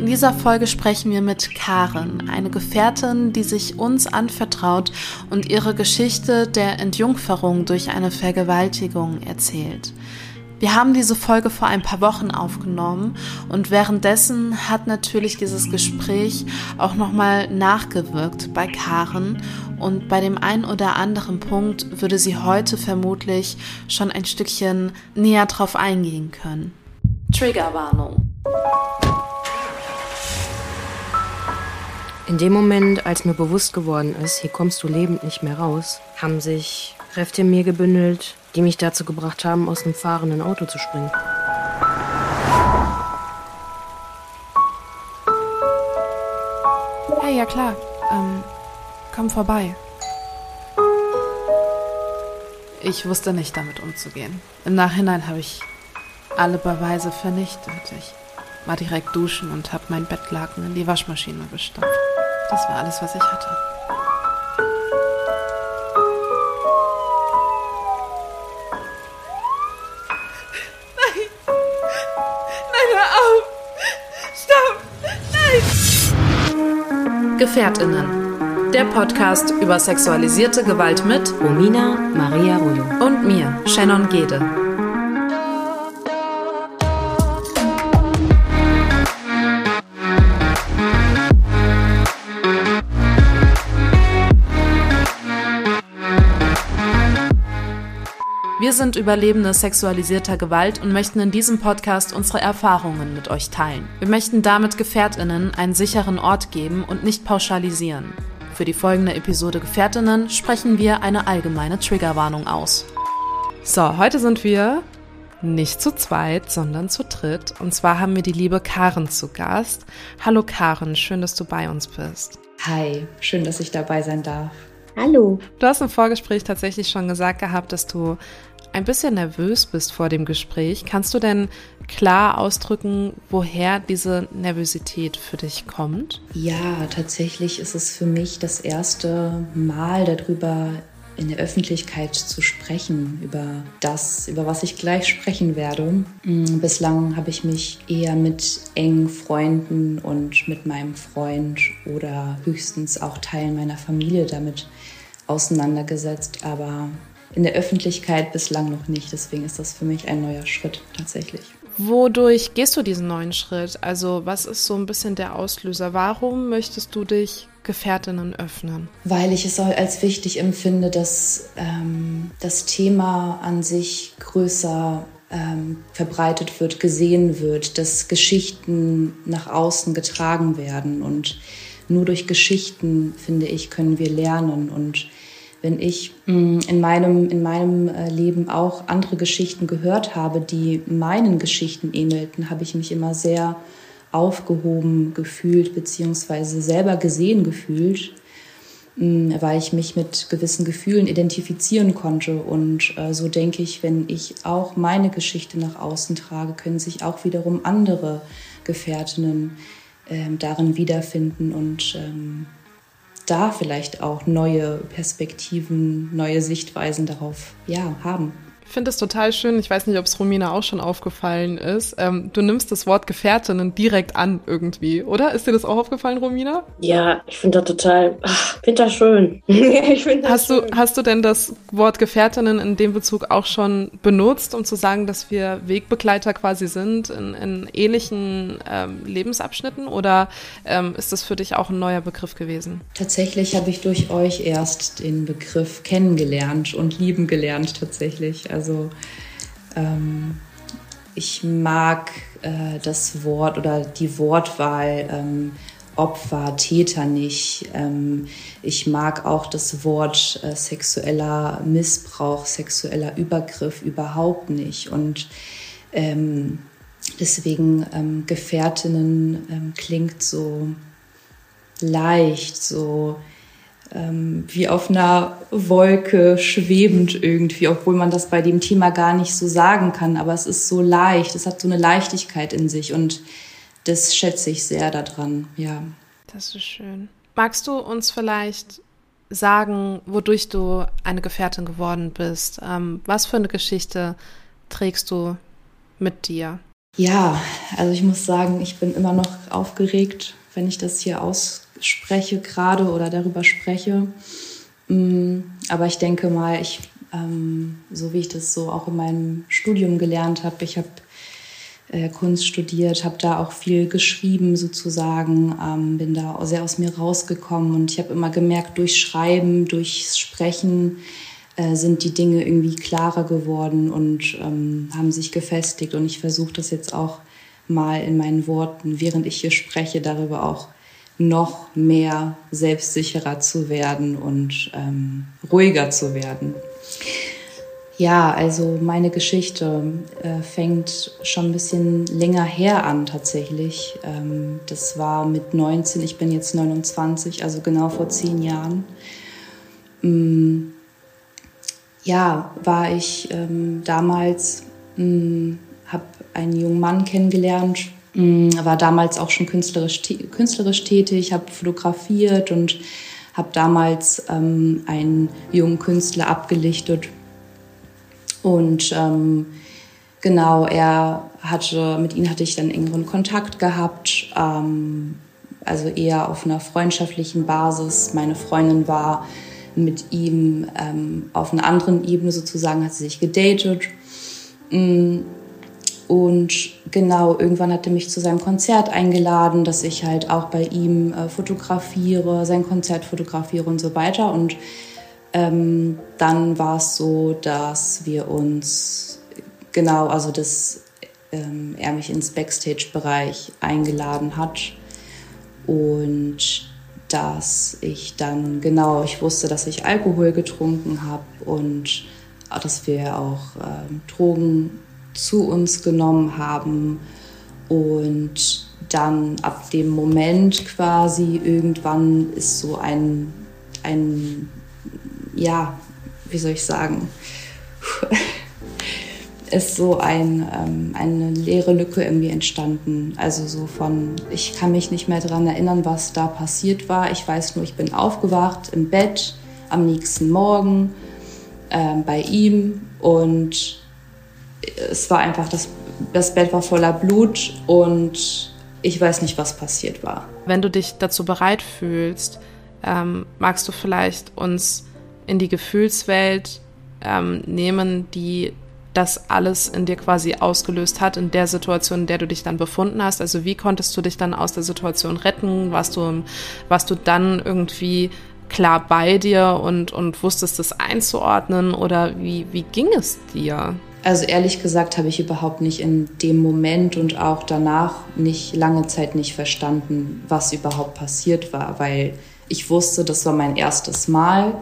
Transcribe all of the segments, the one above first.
In dieser Folge sprechen wir mit Karen, eine Gefährtin, die sich uns anvertraut und ihre Geschichte der Entjungferung durch eine Vergewaltigung erzählt. Wir haben diese Folge vor ein paar Wochen aufgenommen und währenddessen hat natürlich dieses Gespräch auch nochmal nachgewirkt bei Karen und bei dem einen oder anderen Punkt würde sie heute vermutlich schon ein Stückchen näher drauf eingehen können. Triggerwarnung. In dem Moment, als mir bewusst geworden ist, hier kommst du lebend nicht mehr raus, haben sich Kräfte in mir gebündelt, die mich dazu gebracht haben, aus einem fahrenden Auto zu springen. Hey, ja klar. Ähm, komm vorbei. Ich wusste nicht damit umzugehen. Im Nachhinein habe ich alle Beweise vernichtet. Ich war direkt duschen und habe mein Bettlaken in die Waschmaschine gestopft. Das war alles, was ich hatte. Gefährtinnen. Der Podcast über sexualisierte Gewalt mit Romina Maria Rollo und mir, Shannon Gede. Wir sind Überlebende sexualisierter Gewalt und möchten in diesem Podcast unsere Erfahrungen mit euch teilen. Wir möchten damit Gefährtinnen einen sicheren Ort geben und nicht pauschalisieren. Für die folgende Episode Gefährtinnen sprechen wir eine allgemeine Triggerwarnung aus. So, heute sind wir nicht zu zweit, sondern zu dritt. Und zwar haben wir die liebe Karen zu Gast. Hallo Karen, schön, dass du bei uns bist. Hi, schön, dass ich dabei sein darf. Hallo. Du hast im Vorgespräch tatsächlich schon gesagt gehabt, dass du ein bisschen nervös bist vor dem Gespräch. Kannst du denn klar ausdrücken, woher diese Nervosität für dich kommt? Ja, tatsächlich ist es für mich das erste Mal darüber in der Öffentlichkeit zu sprechen, über das, über was ich gleich sprechen werde. Mm, bislang habe ich mich eher mit engen Freunden und mit meinem Freund oder höchstens auch Teilen meiner Familie damit auseinandergesetzt, aber in der Öffentlichkeit bislang noch nicht. Deswegen ist das für mich ein neuer Schritt tatsächlich. Wodurch gehst du diesen neuen Schritt? Also was ist so ein bisschen der Auslöser? Warum möchtest du dich Gefährtinnen öffnen? Weil ich es als wichtig empfinde, dass ähm, das Thema an sich größer ähm, verbreitet wird, gesehen wird, dass Geschichten nach außen getragen werden. Und nur durch Geschichten, finde ich, können wir lernen und wenn ich mm, in meinem, in meinem äh, Leben auch andere Geschichten gehört habe, die meinen Geschichten ähnelten, habe ich mich immer sehr aufgehoben gefühlt, beziehungsweise selber gesehen gefühlt, mm, weil ich mich mit gewissen Gefühlen identifizieren konnte. Und äh, so denke ich, wenn ich auch meine Geschichte nach außen trage, können sich auch wiederum andere Gefährtinnen ähm, darin wiederfinden und ähm, da vielleicht auch neue Perspektiven, neue Sichtweisen darauf ja, haben. Ich finde es total schön. Ich weiß nicht, ob es Romina auch schon aufgefallen ist. Ähm, du nimmst das Wort Gefährtinnen direkt an irgendwie, oder? Ist dir das auch aufgefallen, Romina? Ja, ich finde das total, ach, finde das schön. ich find das hast, schön. Du, hast du denn das Wort Gefährtinnen in dem Bezug auch schon benutzt, um zu sagen, dass wir Wegbegleiter quasi sind in, in ähnlichen ähm, Lebensabschnitten? Oder ähm, ist das für dich auch ein neuer Begriff gewesen? Tatsächlich habe ich durch euch erst den Begriff kennengelernt und lieben gelernt tatsächlich. Also also ähm, ich mag äh, das Wort oder die Wortwahl ähm, Opfer, Täter nicht. Ähm, ich mag auch das Wort äh, sexueller Missbrauch, sexueller Übergriff überhaupt nicht. Und ähm, deswegen ähm, Gefährtinnen ähm, klingt so leicht, so ähm, wie auf einer Wolke schwebend irgendwie, obwohl man das bei dem Thema gar nicht so sagen kann. Aber es ist so leicht, es hat so eine Leichtigkeit in sich und das schätze ich sehr daran, ja. Das ist schön. Magst du uns vielleicht sagen, wodurch du eine Gefährtin geworden bist? Ähm, was für eine Geschichte trägst du mit dir? Ja, also ich muss sagen, ich bin immer noch aufgeregt, wenn ich das hier ausspreche gerade oder darüber spreche. Mm, aber ich denke mal, ich, ähm, so wie ich das so auch in meinem Studium gelernt habe, ich habe äh, Kunst studiert, habe da auch viel geschrieben sozusagen, ähm, bin da sehr aus mir rausgekommen und ich habe immer gemerkt, durch Schreiben, durchs Sprechen äh, sind die Dinge irgendwie klarer geworden und ähm, haben sich gefestigt und ich versuche das jetzt auch mal in meinen Worten, während ich hier spreche, darüber auch noch mehr selbstsicherer zu werden und ähm, ruhiger zu werden. Ja, also meine Geschichte äh, fängt schon ein bisschen länger her an tatsächlich. Ähm, das war mit 19, ich bin jetzt 29, also genau vor zehn Jahren. Ähm, ja, war ich ähm, damals, ähm, habe einen jungen Mann kennengelernt, war damals auch schon künstlerisch, künstlerisch tätig, habe fotografiert und habe damals ähm, einen jungen Künstler abgelichtet und ähm, genau, er hatte, mit ihm hatte ich dann engeren Kontakt gehabt, ähm, also eher auf einer freundschaftlichen Basis. Meine Freundin war mit ihm ähm, auf einer anderen Ebene sozusagen, hat sie sich gedatet. Mm, und genau, irgendwann hat er mich zu seinem Konzert eingeladen, dass ich halt auch bei ihm äh, fotografiere, sein Konzert fotografiere und so weiter. Und ähm, dann war es so, dass wir uns genau, also dass ähm, er mich ins Backstage-Bereich eingeladen hat und dass ich dann genau, ich wusste, dass ich Alkohol getrunken habe und dass wir auch ähm, Drogen zu uns genommen haben und dann ab dem Moment quasi irgendwann ist so ein, ein ja, wie soll ich sagen, ist so ein, ähm, eine leere Lücke irgendwie entstanden. Also so von, ich kann mich nicht mehr daran erinnern, was da passiert war. Ich weiß nur, ich bin aufgewacht im Bett am nächsten Morgen äh, bei ihm und es war einfach, das, das Bett war voller Blut und ich weiß nicht, was passiert war. Wenn du dich dazu bereit fühlst, ähm, magst du vielleicht uns in die Gefühlswelt ähm, nehmen, die das alles in dir quasi ausgelöst hat, in der Situation, in der du dich dann befunden hast. Also wie konntest du dich dann aus der Situation retten? Warst du, warst du dann irgendwie klar bei dir und, und wusstest es einzuordnen oder wie, wie ging es dir? Also ehrlich gesagt habe ich überhaupt nicht in dem Moment und auch danach nicht lange Zeit nicht verstanden, was überhaupt passiert war, weil ich wusste, das war mein erstes Mal.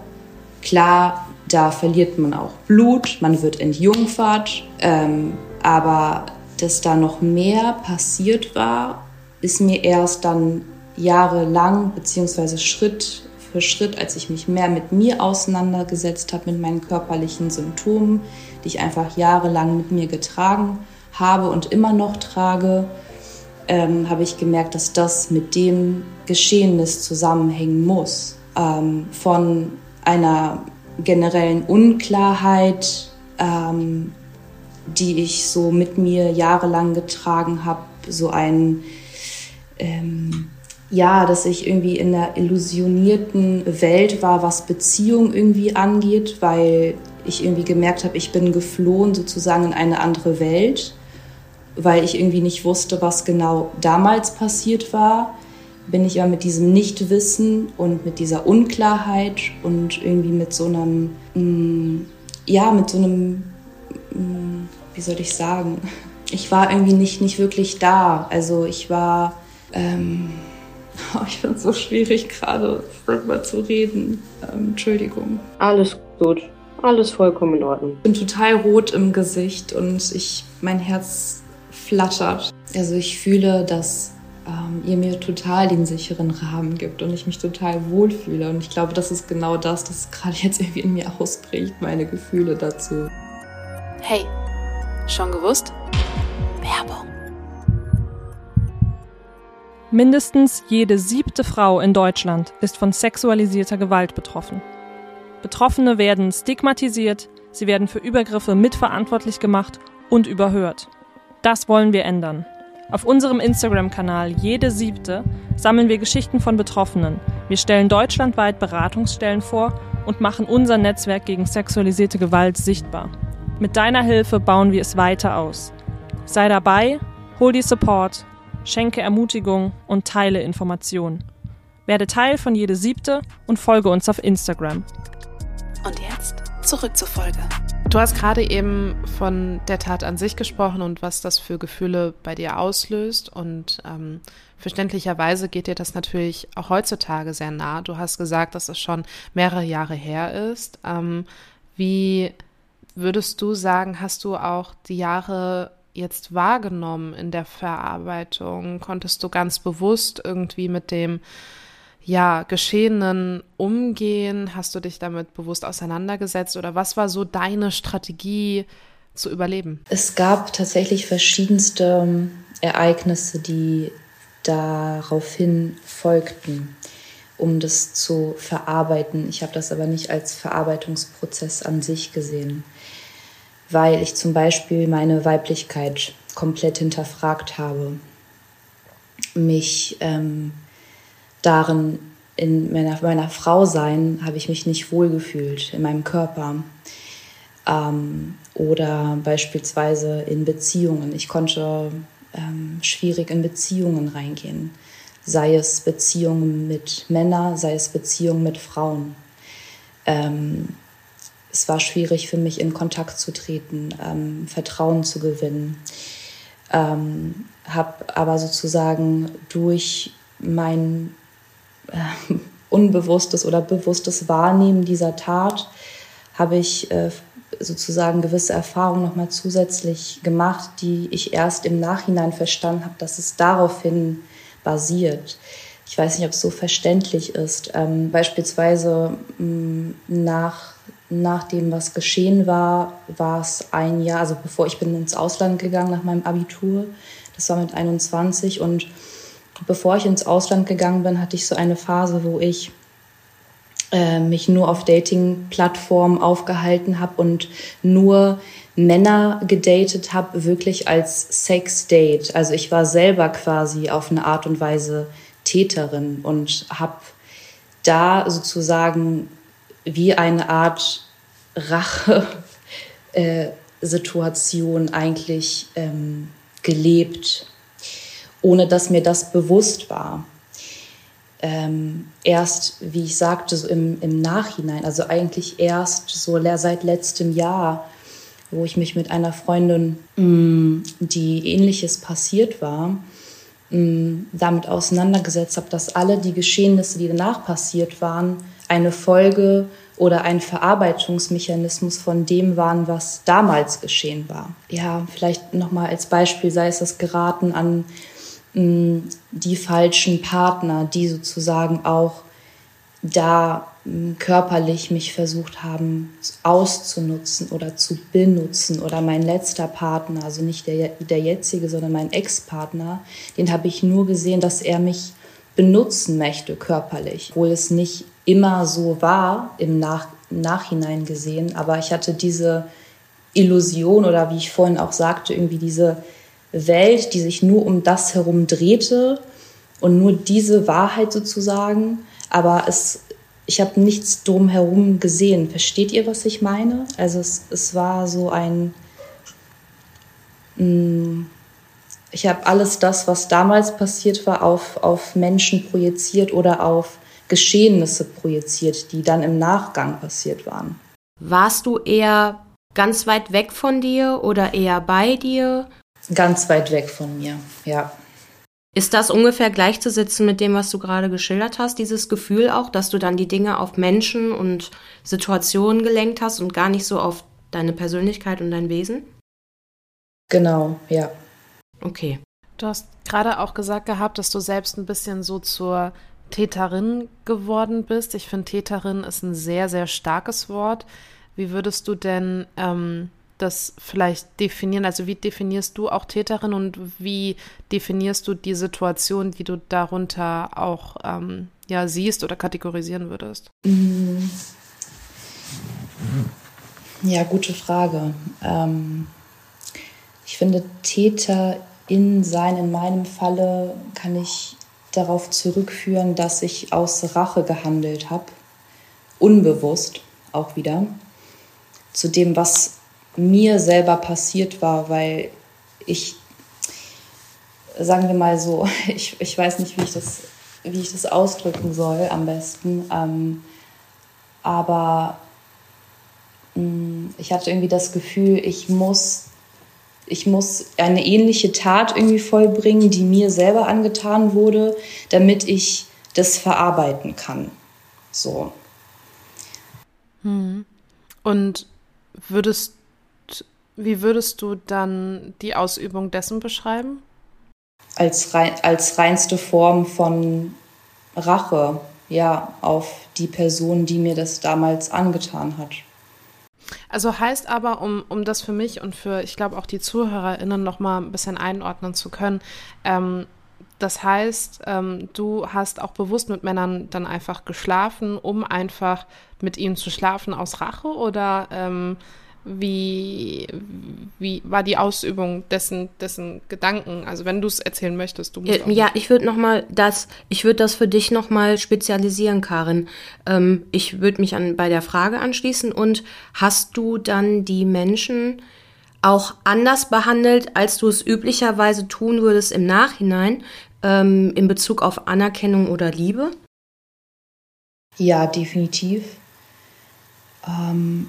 Klar, da verliert man auch Blut, man wird entjungfert, ähm, aber dass da noch mehr passiert war, ist mir erst dann jahrelang, beziehungsweise Schritt für Schritt, als ich mich mehr mit mir auseinandergesetzt habe, mit meinen körperlichen Symptomen, die ich einfach jahrelang mit mir getragen habe und immer noch trage, ähm, habe ich gemerkt, dass das mit dem Geschehnis zusammenhängen muss. Ähm, von einer generellen Unklarheit, ähm, die ich so mit mir jahrelang getragen habe, so ein, ähm, ja, dass ich irgendwie in einer illusionierten Welt war, was Beziehung irgendwie angeht, weil ich irgendwie gemerkt habe, ich bin geflohen sozusagen in eine andere Welt, weil ich irgendwie nicht wusste, was genau damals passiert war bin ich ja mit diesem Nichtwissen und mit dieser Unklarheit und irgendwie mit so einem, mm, ja, mit so einem, mm, wie soll ich sagen, ich war irgendwie nicht, nicht wirklich da. Also ich war, ähm, ich finde es so schwierig gerade darüber zu reden. Ähm, Entschuldigung. Alles gut. Alles vollkommen in Ordnung. Ich bin total rot im Gesicht und ich, mein Herz flattert. Also ich fühle, dass ähm, ihr mir total den sicheren Rahmen gibt und ich mich total wohlfühle. Und ich glaube, das ist genau das, das gerade jetzt irgendwie in mir ausbricht, meine Gefühle dazu. Hey, schon gewusst? Werbung. Mindestens jede siebte Frau in Deutschland ist von sexualisierter Gewalt betroffen. Betroffene werden stigmatisiert, sie werden für Übergriffe mitverantwortlich gemacht und überhört. Das wollen wir ändern. Auf unserem Instagram-Kanal Jede Siebte sammeln wir Geschichten von Betroffenen. Wir stellen deutschlandweit Beratungsstellen vor und machen unser Netzwerk gegen sexualisierte Gewalt sichtbar. Mit deiner Hilfe bauen wir es weiter aus. Sei dabei, hol die Support, schenke Ermutigung und teile Informationen. Werde Teil von Jede Siebte und folge uns auf Instagram. Und jetzt zurück zur Folge. Du hast gerade eben von der Tat an sich gesprochen und was das für Gefühle bei dir auslöst. Und ähm, verständlicherweise geht dir das natürlich auch heutzutage sehr nah. Du hast gesagt, dass es schon mehrere Jahre her ist. Ähm, wie würdest du sagen, hast du auch die Jahre jetzt wahrgenommen in der Verarbeitung? Konntest du ganz bewusst irgendwie mit dem ja, Geschehenen umgehen? Hast du dich damit bewusst auseinandergesetzt oder was war so deine Strategie zu überleben? Es gab tatsächlich verschiedenste ähm, Ereignisse, die daraufhin folgten, um das zu verarbeiten. Ich habe das aber nicht als Verarbeitungsprozess an sich gesehen, weil ich zum Beispiel meine Weiblichkeit komplett hinterfragt habe, mich ähm, darin, in meiner, meiner Frau sein, habe ich mich nicht wohlgefühlt in meinem Körper. Ähm, oder beispielsweise in Beziehungen. Ich konnte ähm, schwierig in Beziehungen reingehen. Sei es Beziehungen mit Männern, sei es Beziehungen mit Frauen. Ähm, es war schwierig für mich, in Kontakt zu treten, ähm, Vertrauen zu gewinnen. Ähm, habe aber sozusagen durch mein äh, unbewusstes oder bewusstes Wahrnehmen dieser Tat habe ich äh, sozusagen gewisse Erfahrungen nochmal zusätzlich gemacht, die ich erst im Nachhinein verstanden habe, dass es daraufhin basiert. Ich weiß nicht, ob es so verständlich ist. Ähm, beispielsweise mh, nach, nach dem, was geschehen war, war es ein Jahr, also bevor ich bin ins Ausland gegangen nach meinem Abitur, das war mit 21 und bevor ich ins Ausland gegangen bin, hatte ich so eine Phase, wo ich äh, mich nur auf Dating-Plattformen aufgehalten habe und nur Männer gedatet habe, wirklich als Sex-Date. Also ich war selber quasi auf eine Art und Weise Täterin und habe da sozusagen wie eine Art Rache-Situation äh, eigentlich ähm, gelebt ohne dass mir das bewusst war. Ähm, erst, wie ich sagte, so im, im Nachhinein, also eigentlich erst so seit letztem Jahr, wo ich mich mit einer Freundin, mm, die ähnliches passiert war, mm, damit auseinandergesetzt habe, dass alle die Geschehnisse, die danach passiert waren, eine Folge oder ein Verarbeitungsmechanismus von dem waren, was damals geschehen war. Ja, vielleicht nochmal als Beispiel sei es das Geraten an die falschen Partner, die sozusagen auch da körperlich mich versucht haben auszunutzen oder zu benutzen oder mein letzter Partner, also nicht der, der jetzige, sondern mein Ex-Partner, den habe ich nur gesehen, dass er mich benutzen möchte körperlich, obwohl es nicht immer so war im Nach Nachhinein gesehen, aber ich hatte diese Illusion oder wie ich vorhin auch sagte, irgendwie diese Welt, die sich nur um das herum drehte und nur diese Wahrheit sozusagen. Aber es, ich habe nichts drumherum gesehen. Versteht ihr, was ich meine? Also es, es war so ein... Mm, ich habe alles das, was damals passiert war, auf, auf Menschen projiziert oder auf Geschehnisse projiziert, die dann im Nachgang passiert waren. Warst du eher ganz weit weg von dir oder eher bei dir? Ganz weit weg von mir, ja. Ist das ungefähr gleichzusetzen mit dem, was du gerade geschildert hast, dieses Gefühl auch, dass du dann die Dinge auf Menschen und Situationen gelenkt hast und gar nicht so auf deine Persönlichkeit und dein Wesen? Genau, ja. Okay. Du hast gerade auch gesagt gehabt, dass du selbst ein bisschen so zur Täterin geworden bist. Ich finde, Täterin ist ein sehr, sehr starkes Wort. Wie würdest du denn ähm, das vielleicht definieren? Also wie definierst du auch Täterin und wie definierst du die Situation, die du darunter auch ähm, ja, siehst oder kategorisieren würdest? Mhm. Ja, gute Frage. Ähm, Ich finde, Täter in sein, in meinem Falle kann ich darauf zurückführen, dass ich aus Rache gehandelt habe, unbewusst auch wieder, zu dem, was mir selber passiert war, weil ich, sagen wir mal so, ich, ich weiß nicht, wie ich das, wie ich das ausdrücken soll am besten, ähm, aber mh, mm, ich hatte irgendwie das Gefühl, ich muss ich muss eine ähnliche Tat irgendwie vollbringen, die mir selber angetan wurde, damit ich das verarbeiten kann. So. Hm. Und würdest, wie würdest du dann die Ausübung dessen beschreiben? Als, rein, als reinste Form von Rache, ja, auf die Person, die mir das damals angetan hat. Also heißt aber, um, um das für mich und für, ich glaube, auch die ZuhörerInnen noch mal ein bisschen einordnen zu können, ähm, das heißt, ähm, du hast auch bewusst mit Männern dann einfach geschlafen, um einfach mit ihnen zu schlafen aus Rache oder ähm, wie, wie war die Ausübung dessen, dessen Gedanken? Also wenn du es erzählen möchtest, du musst. Ja, ja ich würde noch mal das, ich würde das für dich noch mal spezialisieren, Karin. Ähm, ich würde mich an, bei der Frage anschließen und hast du dann die Menschen auch anders behandelt, als du es üblicherweise tun würdest im Nachhinein ähm, in Bezug auf Anerkennung oder Liebe? Ja, definitiv. Ähm,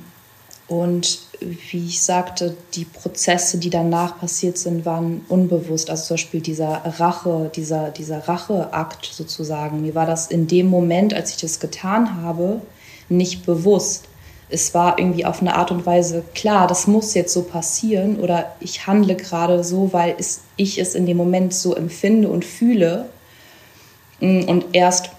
und wie ich sagte, die Prozesse, die danach passiert sind, waren unbewusst. Also zum Beispiel dieser Rache, dieser, dieser Racheakt sozusagen. Mir war das in dem Moment, als ich das getan habe, nicht bewusst. Es war irgendwie auf eine Art und Weise klar, das muss jetzt so passieren oder ich handle gerade so, weil es, ich es in dem Moment so empfinde und fühle. Und erst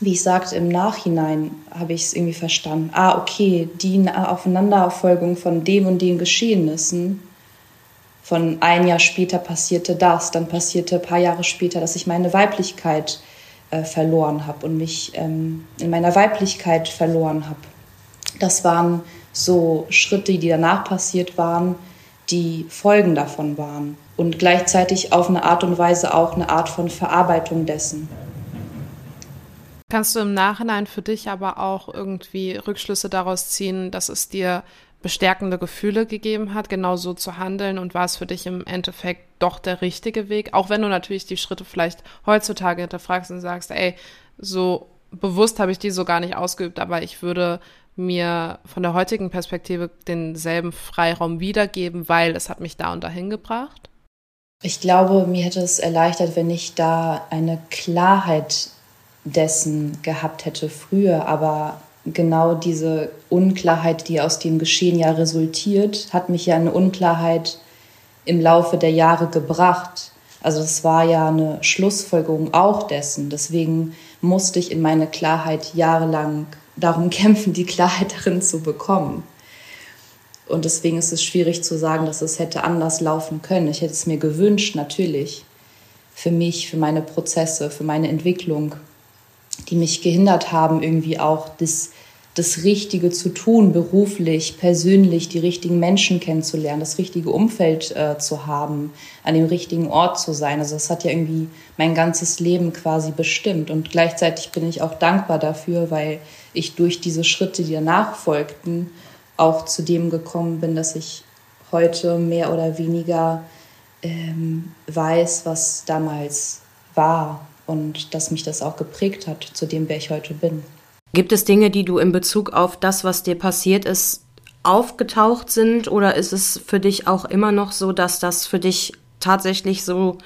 wie ich sagte, im Nachhinein habe ich es irgendwie verstanden. Ah, okay, die Aufeinanderfolgung von dem und den Geschehnissen. Von ein Jahr später passierte das, dann passierte ein paar Jahre später, dass ich meine Weiblichkeit äh, verloren habe und mich ähm, in meiner Weiblichkeit verloren habe. Das waren so Schritte, die danach passiert waren, die Folgen davon waren. Und gleichzeitig auf eine Art und Weise auch eine Art von Verarbeitung dessen. Kannst du im Nachhinein für dich aber auch irgendwie Rückschlüsse daraus ziehen, dass es dir bestärkende Gefühle gegeben hat, genau so zu handeln und war es für dich im Endeffekt doch der richtige Weg, auch wenn du natürlich die Schritte vielleicht heutzutage hinterfragst und sagst, ey, so bewusst habe ich die so gar nicht ausgeübt, aber ich würde mir von der heutigen Perspektive denselben Freiraum wiedergeben, weil es hat mich da und dahin gebracht? Ich glaube, mir hätte es erleichtert, wenn ich da eine Klarheit dessen gehabt hätte früher. Aber genau diese Unklarheit, die aus dem Geschehen ja resultiert, hat mich ja eine Unklarheit im Laufe der Jahre gebracht. Also es war ja eine Schlussfolgerung auch dessen. Deswegen musste ich in meine Klarheit jahrelang darum kämpfen, die Klarheit darin zu bekommen. Und deswegen ist es schwierig zu sagen, dass es hätte anders laufen können. Ich hätte es mir gewünscht, natürlich. Für mich, für meine Prozesse, für meine Entwicklung die mich gehindert haben, irgendwie auch das, das Richtige zu tun, beruflich, persönlich, die richtigen Menschen kennenzulernen, das richtige Umfeld äh, zu haben, an dem richtigen Ort zu sein. Also das hat ja irgendwie mein ganzes Leben quasi bestimmt. Und gleichzeitig bin ich auch dankbar dafür, weil ich durch diese Schritte, die danach folgten, auch zu dem gekommen bin, dass ich heute mehr oder weniger ähm, weiß, was damals war und dass mich das auch geprägt hat zu dem, wer ich heute bin. Gibt es Dinge, die du in Bezug auf das, was dir passiert ist, aufgetaucht sind oder ist es für dich auch immer noch so, dass das für dich tatsächlich so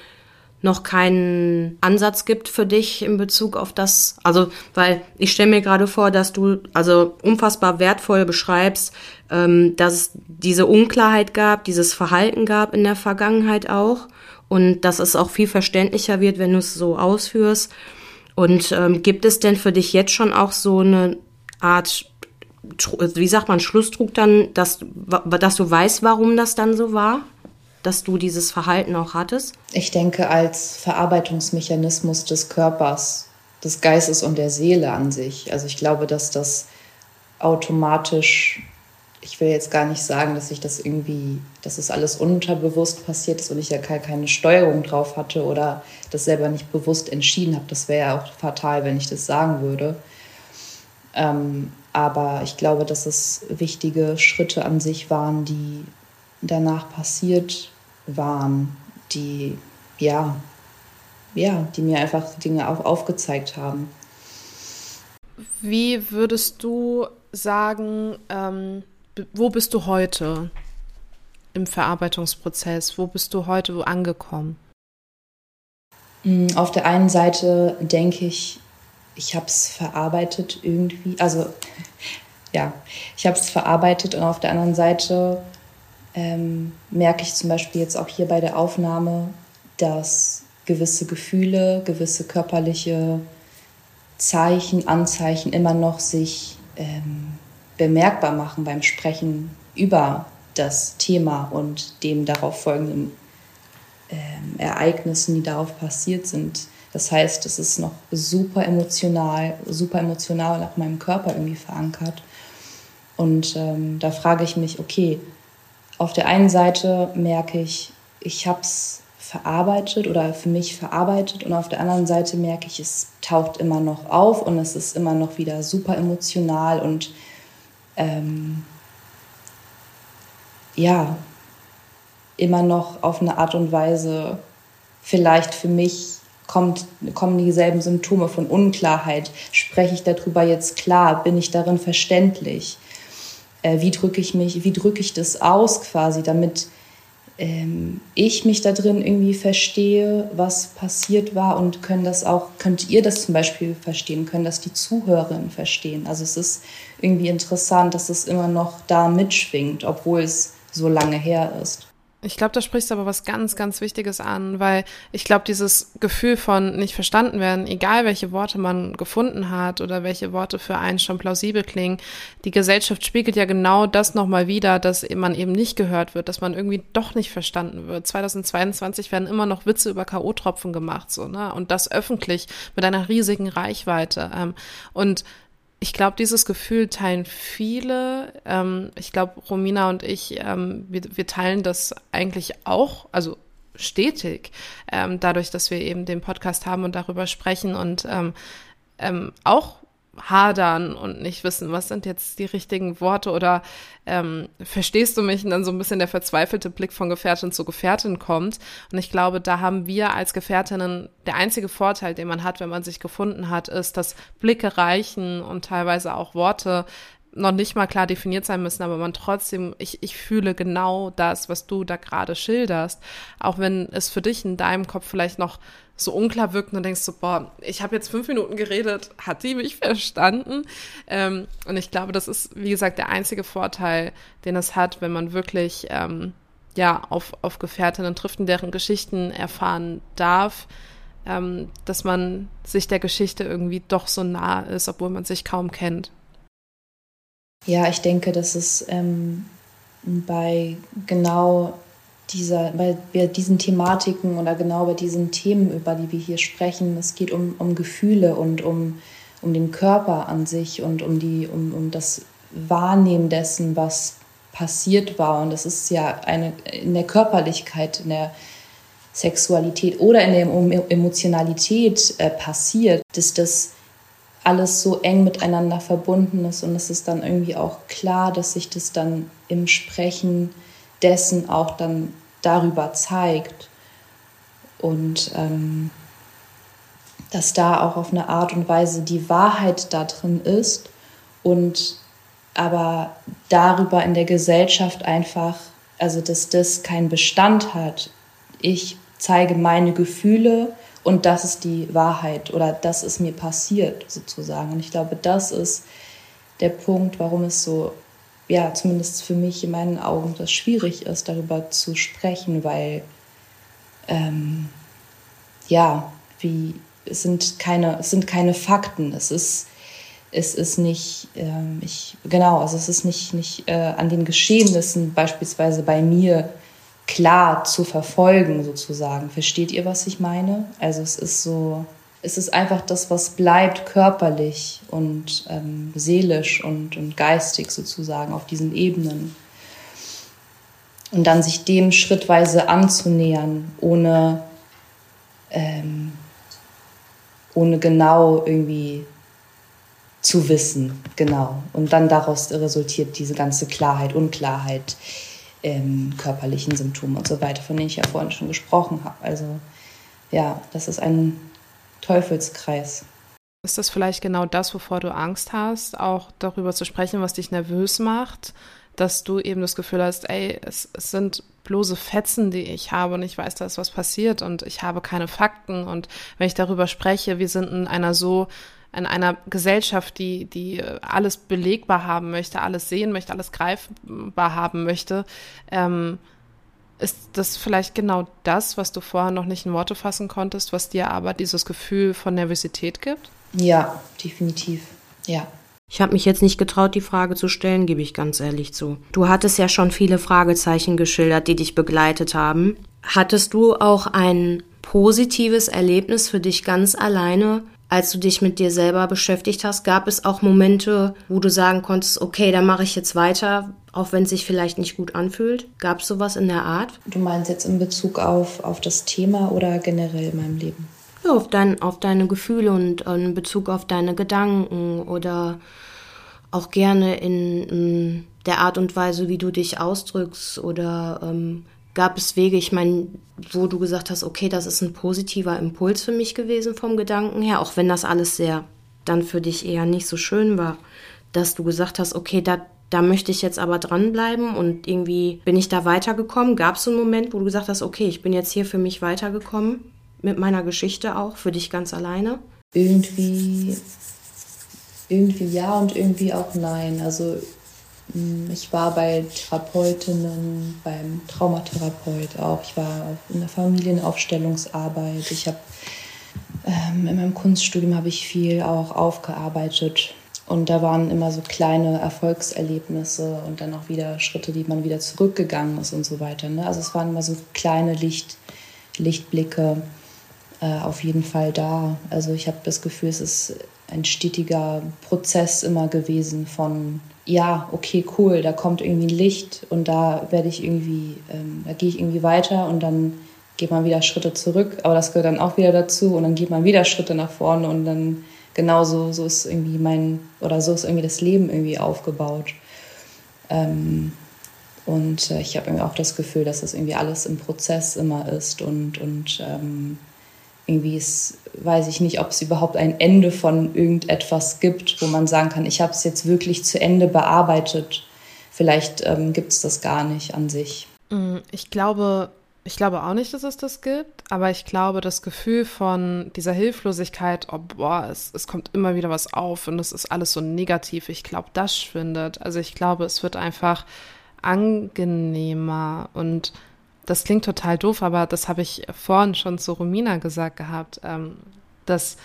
noch keinen Ansatz gibt für dich in Bezug auf das, also weil ich stelle mir gerade vor, dass du also unfassbar wertvoll beschreibst, ähm, dass es diese Unklarheit gab, dieses Verhalten gab in der Vergangenheit auch und dass es auch viel verständlicher wird, wenn du es so ausführst. Und ähm, gibt es denn für dich jetzt schon auch so eine Art, wie sagt man, Schlussdruck dann, dass, dass du weißt, warum das dann so war? Dass du dieses Verhalten auch hattest? Ich denke, als Verarbeitungsmechanismus des Körpers, des Geistes und der Seele an sich. Also ich glaube, dass das automatisch ich will jetzt gar nicht sagen, dass ich das irgendwie, dass es alles unterbewusst passiert ist und ich ja keine Steuerung drauf hatte oder das selber nicht bewusst entschieden habe. Das wäre ja auch fatal, wenn ich das sagen würde. Ähm, aber ich glaube, dass es wichtige Schritte an sich waren, die danach passiert waren, die ja, ja, die mir einfach Dinge auch aufgezeigt haben. Wie würdest du sagen, ähm, wo bist du heute im Verarbeitungsprozess? Wo bist du heute angekommen? Mm, auf der einen Seite denke ich, ich habe es verarbeitet irgendwie. Also ja, ich habe es verarbeitet und auf der anderen Seite ähm, merke ich zum Beispiel jetzt auch hier bei der Aufnahme, dass gewisse Gefühle, gewisse körperliche Zeichen, Anzeichen immer noch sich ähm, bemerkbar machen beim Sprechen über das Thema und dem darauf folgenden ähm, Ereignissen, die darauf passiert sind. Das heißt, es ist noch super emotional, super emotional nach meinem Körper irgendwie verankert. Und ähm, da frage ich mich, okay, auf der einen Seite merke ich, ich habe es verarbeitet oder für mich verarbeitet und auf der anderen Seite merke ich, es taucht immer noch auf und es ist immer noch wieder super emotional und ähm, ja, immer noch auf eine Art und Weise vielleicht für mich kommt, kommen dieselben Symptome von Unklarheit. Spreche ich darüber jetzt klar? Bin ich darin verständlich? Äh, wie drücke ich mich, wie drücke ich das aus quasi, damit ähm, ich mich da drin irgendwie verstehe, was passiert war und können das auch, könnt ihr das zum Beispiel verstehen, können das die Zuhörerinnen verstehen. Also es ist irgendwie interessant, dass es immer noch da mitschwingt, obwohl es so lange her ist. Ich glaube, da sprichst du aber was ganz, ganz Wichtiges an, weil ich glaube, dieses Gefühl von nicht verstanden werden, egal welche Worte man gefunden hat oder welche Worte für einen schon plausibel klingen, die Gesellschaft spiegelt ja genau das nochmal wieder, dass man eben nicht gehört wird, dass man irgendwie doch nicht verstanden wird. 2022 werden immer noch Witze über K.O.-Tropfen gemacht, so, ne? Und das öffentlich mit einer riesigen Reichweite. Ähm, und ich glaube, dieses Gefühl teilen viele. Ähm, ich glaube, Romina und ich, ähm, wir, wir, teilen das eigentlich auch, also stetig, ähm, dadurch, dass wir eben den Podcast haben und darüber sprechen und ähm, ähm, auch hadern und nicht wissen, was sind jetzt die richtigen Worte oder ähm, verstehst du mich und dann so ein bisschen der verzweifelte Blick von Gefährtin zu Gefährtin kommt. Und ich glaube, da haben wir als Gefährtinnen der einzige Vorteil, den man hat, wenn man sich gefunden hat, ist, dass Blicke reichen und teilweise auch Worte noch nicht mal klar definiert sein müssen, aber man trotzdem, ich, ich fühle genau das, was du da gerade schilderst, auch wenn es für dich in deinem Kopf vielleicht noch so unklar wirkt und du denkst so, boah, ich habe jetzt fünf Minuten geredet, hat die mich verstanden? Ähm, und ich glaube, das ist, wie gesagt, der einzige Vorteil, den es hat, wenn man wirklich ähm, ja, auf, auf Gefährtinnen trifft und deren Geschichten erfahren darf, ähm, dass man sich der Geschichte irgendwie doch so nah ist, obwohl man sich kaum kennt. Ja, ich denke, dass es ähm, bei genau dieser, bei, bei diesen Thematiken oder genau bei diesen Themen, über die wir hier sprechen, es geht um, um Gefühle und um, um den Körper an sich und um, die, um, um das Wahrnehmen dessen, was passiert war. Und das ist ja eine, in der Körperlichkeit, in der Sexualität oder in der Emotionalität äh, passiert, dass das alles so eng miteinander verbunden ist und es ist dann irgendwie auch klar, dass sich das dann im Sprechen dessen auch dann darüber zeigt und ähm, dass da auch auf eine Art und Weise die Wahrheit da drin ist und aber darüber in der Gesellschaft einfach, also dass das keinen Bestand hat. Ich zeige meine Gefühle und das ist die Wahrheit oder das ist mir passiert sozusagen. Und ich glaube, das ist der Punkt, warum es so ja, zumindest für mich in meinen Augen das schwierig ist, darüber zu sprechen, weil ähm, ja, wie es sind keine, es sind keine Fakten. Es ist, es ist nicht, ähm, ich, genau, also es ist nicht, nicht äh, an den Geschehnissen beispielsweise bei mir klar zu verfolgen, sozusagen. Versteht ihr, was ich meine? Also es ist so, es ist einfach das, was bleibt körperlich und ähm, seelisch und, und geistig sozusagen auf diesen Ebenen. Und dann sich dem schrittweise anzunähern, ohne, ähm, ohne genau irgendwie zu wissen, genau. Und dann daraus resultiert diese ganze Klarheit, Unklarheit, ähm, körperlichen Symptome und so weiter, von denen ich ja vorhin schon gesprochen habe. Also ja, das ist ein Teufelskreis. Ist das vielleicht genau das, wovor du Angst hast, auch darüber zu sprechen, was dich nervös macht, dass du eben das Gefühl hast, ey, es, es sind bloße Fetzen, die ich habe und ich weiß, da ist was passiert und ich habe keine Fakten und wenn ich darüber spreche, wir sind in einer so in einer Gesellschaft, die, die alles belegbar haben möchte, alles sehen möchte, alles greifbar haben möchte, ähm, ist das vielleicht genau das, was du vorher noch nicht in Worte fassen konntest, was dir aber dieses Gefühl von Nervosität gibt? Ja, definitiv. Ja. Ich habe mich jetzt nicht getraut, die Frage zu stellen, gebe ich ganz ehrlich zu. Du hattest ja schon viele Fragezeichen geschildert, die dich begleitet haben. Hattest du auch ein positives Erlebnis für dich ganz alleine, als du dich mit dir selber beschäftigt hast? Gab es auch Momente, wo du sagen konntest, okay, da mache ich jetzt weiter, auch wenn es sich vielleicht nicht gut anfühlt? Gab es sowas in der Art? Du meinst jetzt in Bezug auf, auf das Thema oder generell in meinem Leben? Ja, auf, dein, auf deine Gefühle und in Bezug auf deine Gedanken oder auch gerne in, in der Art und Weise, wie du dich ausdrückst oder ähm, gab es Wege, ich meine, wo du gesagt hast, okay, das ist ein positiver Impuls für mich gewesen vom Gedanken her, auch wenn das alles sehr dann für dich eher nicht so schön war, dass du gesagt hast, okay, da, da möchte ich jetzt aber dranbleiben und irgendwie bin ich da weitergekommen. Gab es so einen Moment, wo du gesagt hast, okay, ich bin jetzt hier für mich weitergekommen, mit meiner Geschichte auch, für dich ganz alleine? Irgendwie, irgendwie ja und irgendwie auch nein. Also ich war bei Therapeutinnen, beim Traumatherapeut auch. Ich war in der Familienaufstellungsarbeit. Ich habe ähm, in meinem Kunststudium habe ich viel auch aufgearbeitet und da waren immer so kleine Erfolgserlebnisse und dann auch wieder Schritte, die man wieder zurückgegangen ist und so weiter. Ne? Also es waren immer so kleine Licht, Lichtblicke äh, auf jeden Fall da. Also ich habe das Gefühl, es ist ein stetiger Prozess immer gewesen von, ja, okay, cool, da kommt irgendwie ein Licht und da werde ich irgendwie, ähm, da gehe ich irgendwie weiter und dann geht man wieder Schritte zurück, aber das gehört dann auch wieder dazu und dann geht man wieder Schritte nach vorne und dann genauso so ist irgendwie mein, oder so ist irgendwie das Leben irgendwie aufgebaut. Ähm, und äh, ich habe irgendwie auch das Gefühl, dass das irgendwie alles im Prozess immer ist und, und ähm, irgendwie ist, weiß ich nicht, ob es überhaupt ein Ende von irgendetwas gibt, wo man sagen kann, ich habe es jetzt wirklich zu Ende bearbeitet. Vielleicht ähm, gibt es das gar nicht an sich. Mm, ich glaube, ich glaube auch nicht, dass es das gibt, aber ich glaube, das Gefühl von dieser Hilflosigkeit, oh, boah, es, es kommt immer wieder was auf und es ist alles so negativ, ich glaube, das schwindet. Also ich glaube, es wird einfach angenehmer und das klingt total doof, aber das habe ich vorhin schon zu Romina gesagt gehabt, ähm, dass